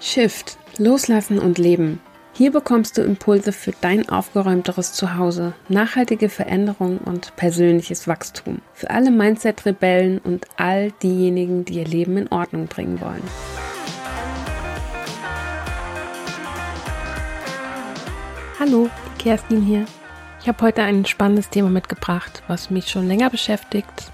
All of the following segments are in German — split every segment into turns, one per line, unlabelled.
Shift, Loslassen und Leben. Hier bekommst du Impulse für dein aufgeräumteres Zuhause, nachhaltige Veränderung und persönliches Wachstum. Für alle Mindset-Rebellen und all diejenigen, die ihr Leben in Ordnung bringen wollen. Hallo, Kerstin hier. Ich habe heute ein spannendes Thema mitgebracht, was mich schon länger beschäftigt,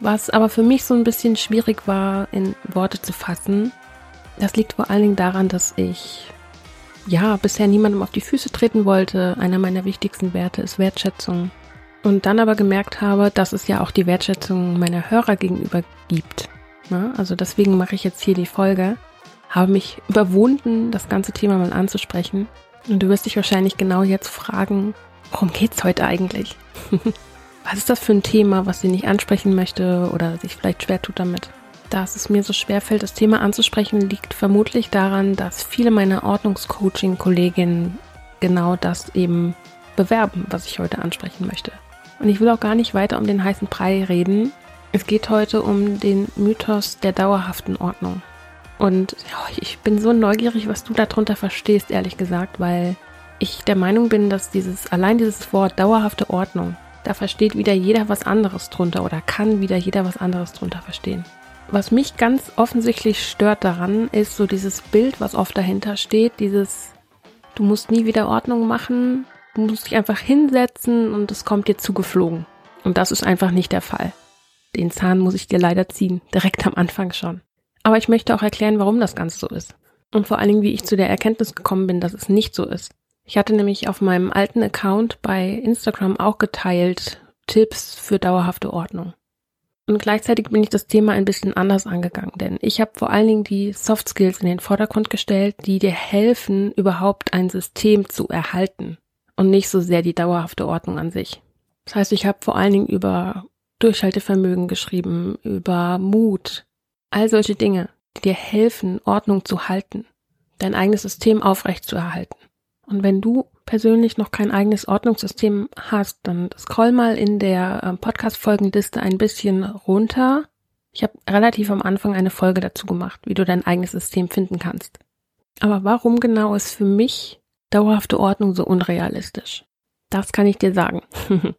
was aber für mich so ein bisschen schwierig war, in Worte zu fassen das liegt vor allen Dingen daran, dass ich ja bisher niemandem auf die Füße treten wollte. Einer meiner wichtigsten Werte ist Wertschätzung. Und dann aber gemerkt habe, dass es ja auch die Wertschätzung meiner Hörer gegenüber gibt. Na, also deswegen mache ich jetzt hier die Folge. Habe mich überwunden, das ganze Thema mal anzusprechen. Und du wirst dich wahrscheinlich genau jetzt fragen, worum geht's heute eigentlich? was ist das für ein Thema, was sie nicht ansprechen möchte oder sich vielleicht schwer tut damit? Dass es mir so schwer fällt, das Thema anzusprechen, liegt vermutlich daran, dass viele meiner Ordnungscoaching-Kolleginnen genau das eben bewerben, was ich heute ansprechen möchte. Und ich will auch gar nicht weiter um den heißen Brei reden. Es geht heute um den Mythos der dauerhaften Ordnung. Und ich bin so neugierig, was du darunter verstehst, ehrlich gesagt, weil ich der Meinung bin, dass dieses, allein dieses Wort dauerhafte Ordnung, da versteht wieder jeder was anderes drunter oder kann wieder jeder was anderes drunter verstehen. Was mich ganz offensichtlich stört daran, ist so dieses Bild, was oft dahinter steht, dieses, du musst nie wieder Ordnung machen, du musst dich einfach hinsetzen und es kommt dir zugeflogen. Und das ist einfach nicht der Fall. Den Zahn muss ich dir leider ziehen, direkt am Anfang schon. Aber ich möchte auch erklären, warum das Ganze so ist. Und vor allen Dingen, wie ich zu der Erkenntnis gekommen bin, dass es nicht so ist. Ich hatte nämlich auf meinem alten Account bei Instagram auch geteilt Tipps für dauerhafte Ordnung. Und gleichzeitig bin ich das Thema ein bisschen anders angegangen, denn ich habe vor allen Dingen die Soft Skills in den Vordergrund gestellt, die dir helfen, überhaupt ein System zu erhalten und nicht so sehr die dauerhafte Ordnung an sich. Das heißt, ich habe vor allen Dingen über Durchhaltevermögen geschrieben, über Mut, all solche Dinge, die dir helfen, Ordnung zu halten, dein eigenes System aufrecht zu erhalten. Und wenn du persönlich noch kein eigenes Ordnungssystem hast, dann scroll mal in der ähm, Podcast-Folgenliste ein bisschen runter. Ich habe relativ am Anfang eine Folge dazu gemacht, wie du dein eigenes System finden kannst. Aber warum genau ist für mich dauerhafte Ordnung so unrealistisch? Das kann ich dir sagen.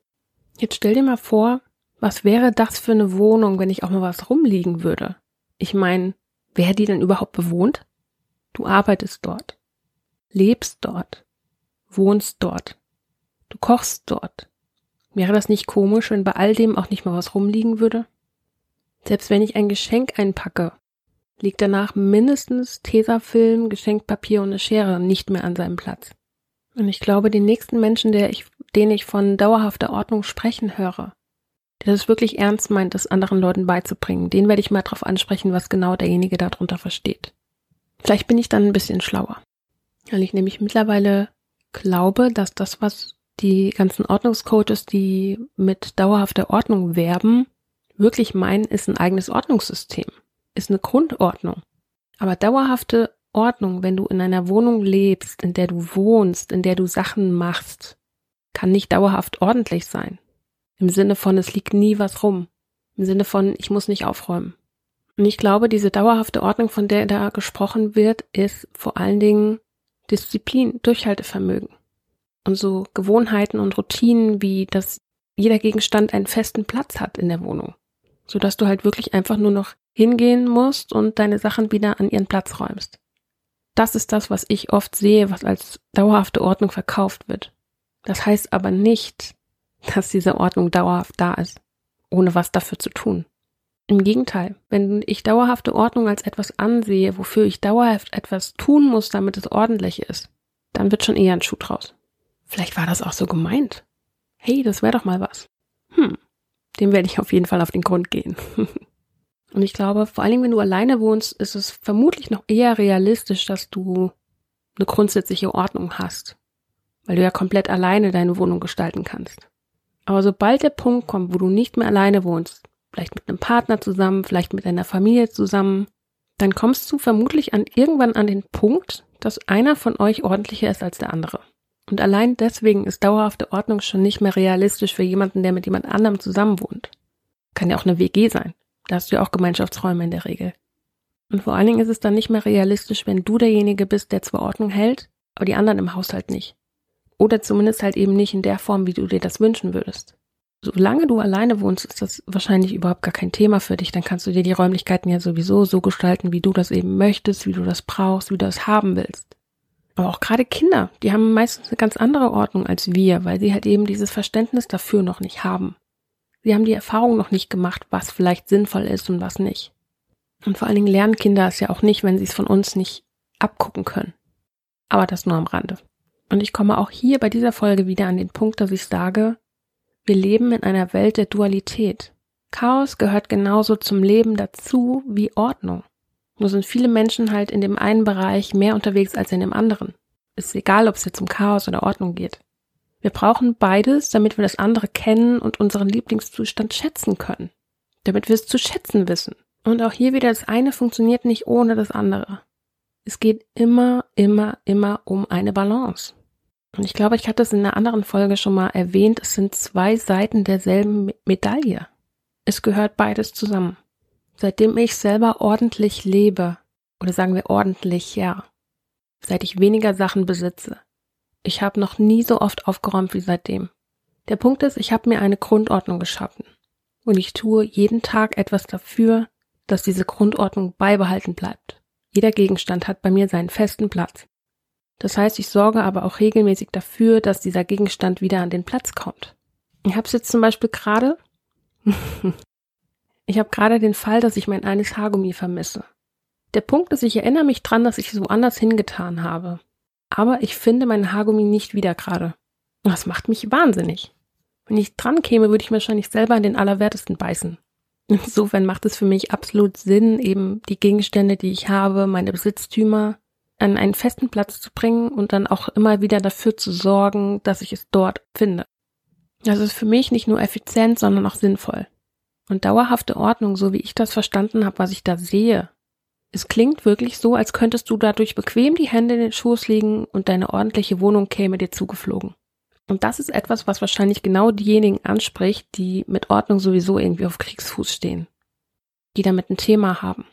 Jetzt stell dir mal vor, was wäre das für eine Wohnung, wenn ich auch mal was rumliegen würde? Ich meine, wer die denn überhaupt bewohnt? Du arbeitest dort, lebst dort, wohnst dort. Du kochst dort. Wäre das nicht komisch, wenn bei all dem auch nicht mal was rumliegen würde? Selbst wenn ich ein Geschenk einpacke, liegt danach mindestens Tesafilm, Geschenkpapier und eine Schere nicht mehr an seinem Platz. Und ich glaube, den nächsten Menschen, der ich, den ich von dauerhafter Ordnung sprechen höre, der das wirklich ernst meint, das anderen Leuten beizubringen, den werde ich mal darauf ansprechen, was genau derjenige darunter versteht. Vielleicht bin ich dann ein bisschen schlauer, weil ich nämlich mittlerweile glaube, dass das, was die ganzen Ordnungscoaches, die mit dauerhafter Ordnung werben, wirklich meinen, ist ein eigenes Ordnungssystem, ist eine Grundordnung. Aber dauerhafte Ordnung, wenn du in einer Wohnung lebst, in der du wohnst, in der du Sachen machst, kann nicht dauerhaft ordentlich sein. Im Sinne von, es liegt nie was rum. Im Sinne von, ich muss nicht aufräumen. Und ich glaube, diese dauerhafte Ordnung, von der da gesprochen wird, ist vor allen Dingen Disziplin, Durchhaltevermögen. Und so Gewohnheiten und Routinen wie, dass jeder Gegenstand einen festen Platz hat in der Wohnung. Sodass du halt wirklich einfach nur noch hingehen musst und deine Sachen wieder an ihren Platz räumst. Das ist das, was ich oft sehe, was als dauerhafte Ordnung verkauft wird. Das heißt aber nicht, dass diese Ordnung dauerhaft da ist, ohne was dafür zu tun. Im Gegenteil, wenn ich dauerhafte Ordnung als etwas ansehe, wofür ich dauerhaft etwas tun muss, damit es ordentlich ist, dann wird schon eher ein Schuh draus. Vielleicht war das auch so gemeint. Hey, das wäre doch mal was. Hm, dem werde ich auf jeden Fall auf den Grund gehen. Und ich glaube, vor allen Dingen, wenn du alleine wohnst, ist es vermutlich noch eher realistisch, dass du eine grundsätzliche Ordnung hast, weil du ja komplett alleine deine Wohnung gestalten kannst. Aber sobald der Punkt kommt, wo du nicht mehr alleine wohnst, vielleicht mit einem Partner zusammen, vielleicht mit einer Familie zusammen, dann kommst du vermutlich an irgendwann an den Punkt, dass einer von euch ordentlicher ist als der andere. Und allein deswegen ist dauerhafte Ordnung schon nicht mehr realistisch für jemanden, der mit jemand anderem zusammenwohnt. Kann ja auch eine WG sein. Da hast du ja auch Gemeinschaftsräume in der Regel. Und vor allen Dingen ist es dann nicht mehr realistisch, wenn du derjenige bist, der zwar Ordnung hält, aber die anderen im Haushalt nicht. Oder zumindest halt eben nicht in der Form, wie du dir das wünschen würdest. Solange du alleine wohnst, ist das wahrscheinlich überhaupt gar kein Thema für dich. Dann kannst du dir die Räumlichkeiten ja sowieso so gestalten, wie du das eben möchtest, wie du das brauchst, wie du das haben willst. Aber auch gerade Kinder, die haben meistens eine ganz andere Ordnung als wir, weil sie halt eben dieses Verständnis dafür noch nicht haben. Sie haben die Erfahrung noch nicht gemacht, was vielleicht sinnvoll ist und was nicht. Und vor allen Dingen lernen Kinder es ja auch nicht, wenn sie es von uns nicht abgucken können. Aber das nur am Rande. Und ich komme auch hier bei dieser Folge wieder an den Punkt, dass ich sage, wir leben in einer Welt der Dualität. Chaos gehört genauso zum Leben dazu wie Ordnung. Nur sind viele Menschen halt in dem einen Bereich mehr unterwegs als in dem anderen. Ist egal, ob es jetzt um Chaos oder Ordnung geht. Wir brauchen beides, damit wir das andere kennen und unseren Lieblingszustand schätzen können. Damit wir es zu schätzen wissen. Und auch hier wieder, das eine funktioniert nicht ohne das andere. Es geht immer, immer, immer um eine Balance. Und ich glaube, ich hatte es in einer anderen Folge schon mal erwähnt, es sind zwei Seiten derselben Medaille. Es gehört beides zusammen. Seitdem ich selber ordentlich lebe, oder sagen wir ordentlich, ja, seit ich weniger Sachen besitze, ich habe noch nie so oft aufgeräumt wie seitdem. Der Punkt ist, ich habe mir eine Grundordnung geschaffen. Und ich tue jeden Tag etwas dafür, dass diese Grundordnung beibehalten bleibt. Jeder Gegenstand hat bei mir seinen festen Platz. Das heißt, ich sorge aber auch regelmäßig dafür, dass dieser Gegenstand wieder an den Platz kommt. Ich habe es jetzt zum Beispiel gerade. ich habe gerade den Fall, dass ich mein eines Haargummi vermisse. Der Punkt ist, ich erinnere mich dran, dass ich es woanders hingetan habe. Aber ich finde meinen Haargummi nicht wieder gerade. Das macht mich wahnsinnig. Wenn ich dran käme, würde ich wahrscheinlich selber an den Allerwertesten beißen. Insofern macht es für mich absolut Sinn, eben die Gegenstände, die ich habe, meine Besitztümer, an einen festen Platz zu bringen und dann auch immer wieder dafür zu sorgen, dass ich es dort finde. Das ist für mich nicht nur effizient, sondern auch sinnvoll. Und dauerhafte Ordnung, so wie ich das verstanden habe, was ich da sehe. Es klingt wirklich so, als könntest du dadurch bequem die Hände in den Schoß legen und deine ordentliche Wohnung käme dir zugeflogen. Und das ist etwas, was wahrscheinlich genau diejenigen anspricht, die mit Ordnung sowieso irgendwie auf Kriegsfuß stehen, die damit ein Thema haben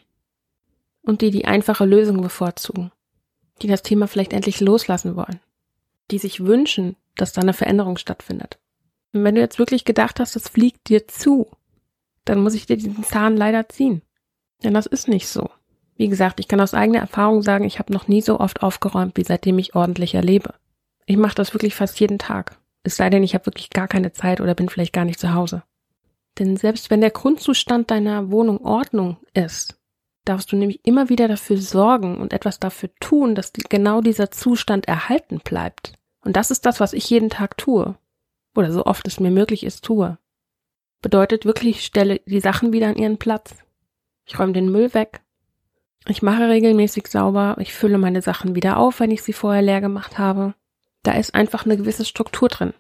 und die die einfache Lösung bevorzugen, die das Thema vielleicht endlich loslassen wollen, die sich wünschen, dass da eine Veränderung stattfindet. Und wenn du jetzt wirklich gedacht hast, das fliegt dir zu, dann muss ich dir diesen Zahn leider ziehen. Denn das ist nicht so. Wie gesagt, ich kann aus eigener Erfahrung sagen, ich habe noch nie so oft aufgeräumt, wie seitdem ich ordentlich erlebe. Ich mache das wirklich fast jeden Tag. Es sei denn, ich habe wirklich gar keine Zeit oder bin vielleicht gar nicht zu Hause. Denn selbst wenn der Grundzustand deiner Wohnung Ordnung ist, darfst du nämlich immer wieder dafür sorgen und etwas dafür tun, dass genau dieser Zustand erhalten bleibt. Und das ist das, was ich jeden Tag tue. Oder so oft es mir möglich ist, tue. Bedeutet wirklich, ich stelle die Sachen wieder an ihren Platz. Ich räume den Müll weg. Ich mache regelmäßig sauber. Ich fülle meine Sachen wieder auf, wenn ich sie vorher leer gemacht habe. Da ist einfach eine gewisse Struktur drin.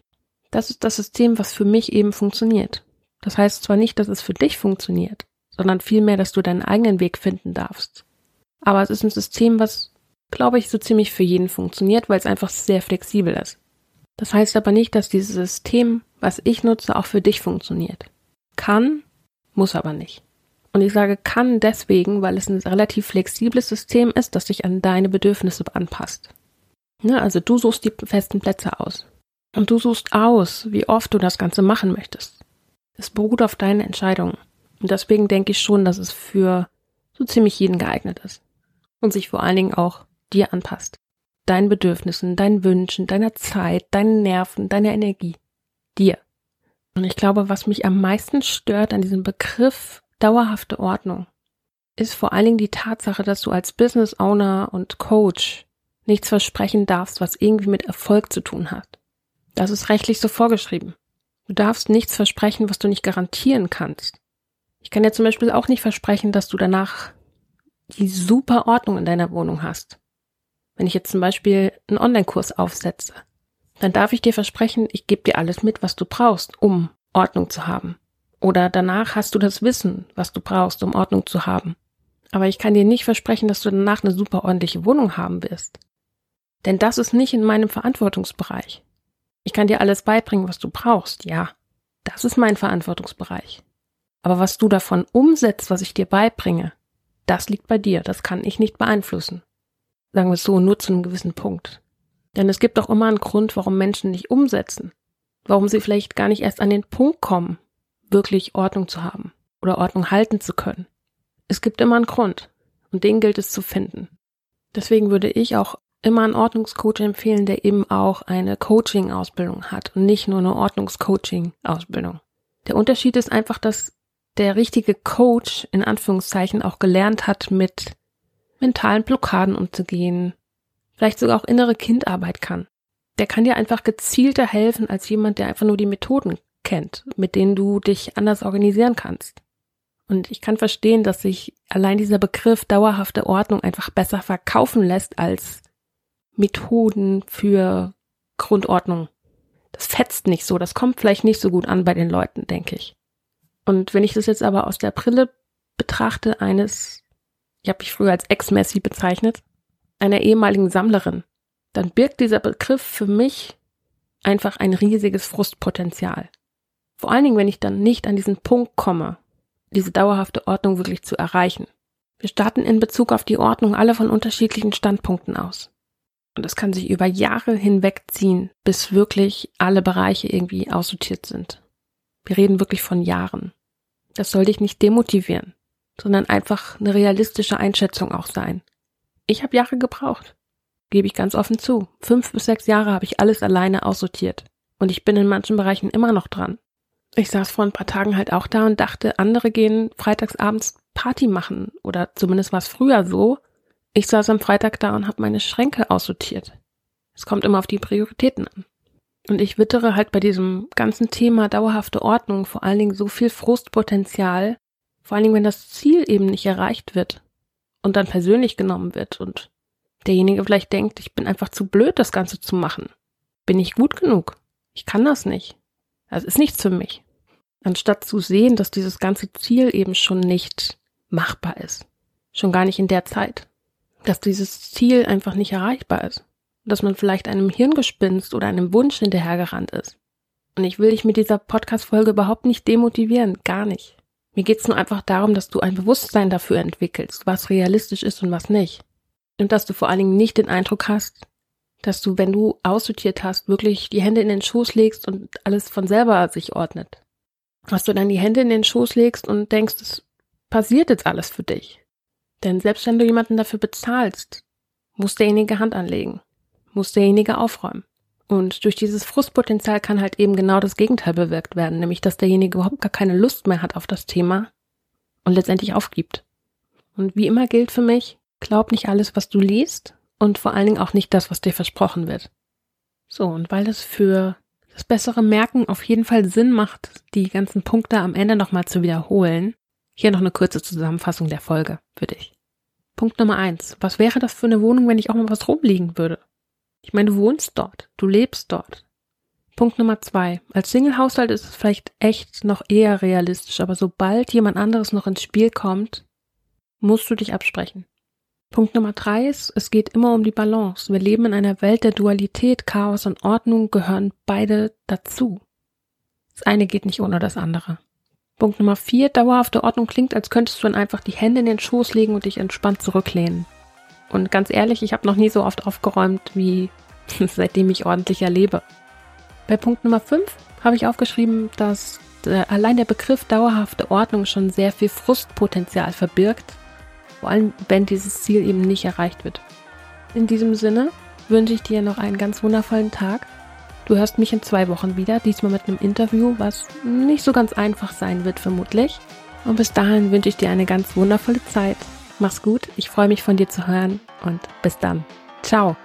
Das ist das System, was für mich eben funktioniert. Das heißt zwar nicht, dass es für dich funktioniert, sondern vielmehr, dass du deinen eigenen Weg finden darfst. Aber es ist ein System, was, glaube ich, so ziemlich für jeden funktioniert, weil es einfach sehr flexibel ist. Das heißt aber nicht, dass dieses System, was ich nutze, auch für dich funktioniert. Kann, muss aber nicht. Und ich sage kann deswegen, weil es ein relativ flexibles System ist, das sich an deine Bedürfnisse anpasst. Ne, also du suchst die festen Plätze aus. Und du suchst aus, wie oft du das Ganze machen möchtest. Es beruht auf deinen Entscheidungen. Und deswegen denke ich schon, dass es für so ziemlich jeden geeignet ist. Und sich vor allen Dingen auch dir anpasst. Deinen Bedürfnissen, deinen Wünschen, deiner Zeit, deinen Nerven, deiner Energie. Dir. Und ich glaube, was mich am meisten stört an diesem Begriff dauerhafte Ordnung, ist vor allen Dingen die Tatsache, dass du als Business Owner und Coach nichts versprechen darfst, was irgendwie mit Erfolg zu tun hat. Das ist rechtlich so vorgeschrieben. Du darfst nichts versprechen, was du nicht garantieren kannst. Ich kann dir zum Beispiel auch nicht versprechen, dass du danach die super Ordnung in deiner Wohnung hast. Wenn ich jetzt zum Beispiel einen Online-Kurs aufsetze, dann darf ich dir versprechen, ich gebe dir alles mit, was du brauchst, um Ordnung zu haben. Oder danach hast du das Wissen, was du brauchst, um Ordnung zu haben. Aber ich kann dir nicht versprechen, dass du danach eine super ordentliche Wohnung haben wirst. Denn das ist nicht in meinem Verantwortungsbereich. Ich kann dir alles beibringen, was du brauchst, ja. Das ist mein Verantwortungsbereich. Aber was du davon umsetzt, was ich dir beibringe, Das liegt bei dir, das kann ich nicht beeinflussen. Sagen wir es so, nur zu einem gewissen Punkt. Denn es gibt doch immer einen Grund, warum Menschen nicht umsetzen. Warum sie vielleicht gar nicht erst an den Punkt kommen, wirklich Ordnung zu haben oder Ordnung halten zu können. Es gibt immer einen Grund und den gilt es zu finden. Deswegen würde ich auch immer einen Ordnungscoach empfehlen, der eben auch eine Coaching-Ausbildung hat und nicht nur eine Ordnungscoaching-Ausbildung. Der Unterschied ist einfach, dass der richtige Coach in Anführungszeichen auch gelernt hat, mit mentalen Blockaden umzugehen, vielleicht sogar auch innere Kindarbeit kann. Der kann dir einfach gezielter helfen als jemand, der einfach nur die Methoden kennt, mit denen du dich anders organisieren kannst. Und ich kann verstehen, dass sich allein dieser Begriff dauerhafte Ordnung einfach besser verkaufen lässt als Methoden für Grundordnung. Das fetzt nicht so, das kommt vielleicht nicht so gut an bei den Leuten, denke ich. Und wenn ich das jetzt aber aus der Brille betrachte eines, ich habe mich früher als Ex-Messi bezeichnet, einer ehemaligen Sammlerin, dann birgt dieser Begriff für mich einfach ein riesiges Frustpotenzial. Vor allen Dingen, wenn ich dann nicht an diesen Punkt komme, diese dauerhafte Ordnung wirklich zu erreichen. Wir starten in Bezug auf die Ordnung alle von unterschiedlichen Standpunkten aus. Und es kann sich über Jahre hinwegziehen, bis wirklich alle Bereiche irgendwie aussortiert sind. Wir reden wirklich von Jahren. Das soll dich nicht demotivieren, sondern einfach eine realistische Einschätzung auch sein. Ich habe Jahre gebraucht, gebe ich ganz offen zu. Fünf bis sechs Jahre habe ich alles alleine aussortiert. Und ich bin in manchen Bereichen immer noch dran. Ich saß vor ein paar Tagen halt auch da und dachte, andere gehen freitagsabends Party machen. Oder zumindest war es früher so. Ich saß am Freitag da und habe meine Schränke aussortiert. Es kommt immer auf die Prioritäten an. Und ich wittere halt bei diesem ganzen Thema dauerhafte Ordnung vor allen Dingen so viel Frustpotenzial, vor allen Dingen, wenn das Ziel eben nicht erreicht wird und dann persönlich genommen wird und derjenige vielleicht denkt, ich bin einfach zu blöd, das Ganze zu machen. Bin ich gut genug? Ich kann das nicht. Das ist nichts für mich. Anstatt zu sehen, dass dieses ganze Ziel eben schon nicht machbar ist. Schon gar nicht in der Zeit. Dass dieses Ziel einfach nicht erreichbar ist. Dass man vielleicht einem Hirngespinst oder einem Wunsch hinterhergerannt ist. Und ich will dich mit dieser Podcast-Folge überhaupt nicht demotivieren. Gar nicht. Mir geht's nur einfach darum, dass du ein Bewusstsein dafür entwickelst, was realistisch ist und was nicht. Und dass du vor allen Dingen nicht den Eindruck hast, dass du, wenn du aussortiert hast, wirklich die Hände in den Schoß legst und alles von selber sich ordnet. Dass du dann die Hände in den Schoß legst und denkst, es passiert jetzt alles für dich. Denn selbst wenn du jemanden dafür bezahlst, muss derjenige Hand anlegen, muss derjenige aufräumen. Und durch dieses Frustpotenzial kann halt eben genau das Gegenteil bewirkt werden, nämlich dass derjenige überhaupt gar keine Lust mehr hat auf das Thema und letztendlich aufgibt. Und wie immer gilt für mich, glaub nicht alles, was du liest, und vor allen Dingen auch nicht das, was dir versprochen wird. So, und weil das für das bessere Merken auf jeden Fall Sinn macht, die ganzen Punkte am Ende nochmal zu wiederholen, hier noch eine kurze Zusammenfassung der Folge für dich. Punkt Nummer eins. Was wäre das für eine Wohnung, wenn ich auch mal was rumliegen würde? Ich meine, du wohnst dort, du lebst dort. Punkt Nummer zwei. Als Single-Haushalt ist es vielleicht echt noch eher realistisch, aber sobald jemand anderes noch ins Spiel kommt, musst du dich absprechen. Punkt Nummer drei ist, es geht immer um die Balance. Wir leben in einer Welt der Dualität, Chaos und Ordnung gehören beide dazu. Das eine geht nicht ohne das andere. Punkt Nummer vier, dauerhafte Ordnung klingt, als könntest du dann einfach die Hände in den Schoß legen und dich entspannt zurücklehnen. Und ganz ehrlich, ich habe noch nie so oft aufgeräumt, wie seitdem ich ordentlich erlebe. Bei Punkt Nummer fünf habe ich aufgeschrieben, dass äh, allein der Begriff dauerhafte Ordnung schon sehr viel Frustpotenzial verbirgt vor allem wenn dieses Ziel eben nicht erreicht wird. In diesem Sinne wünsche ich dir noch einen ganz wundervollen Tag. Du hörst mich in zwei Wochen wieder, diesmal mit einem Interview, was nicht so ganz einfach sein wird vermutlich. Und bis dahin wünsche ich dir eine ganz wundervolle Zeit. Mach's gut, ich freue mich von dir zu hören und bis dann. Ciao.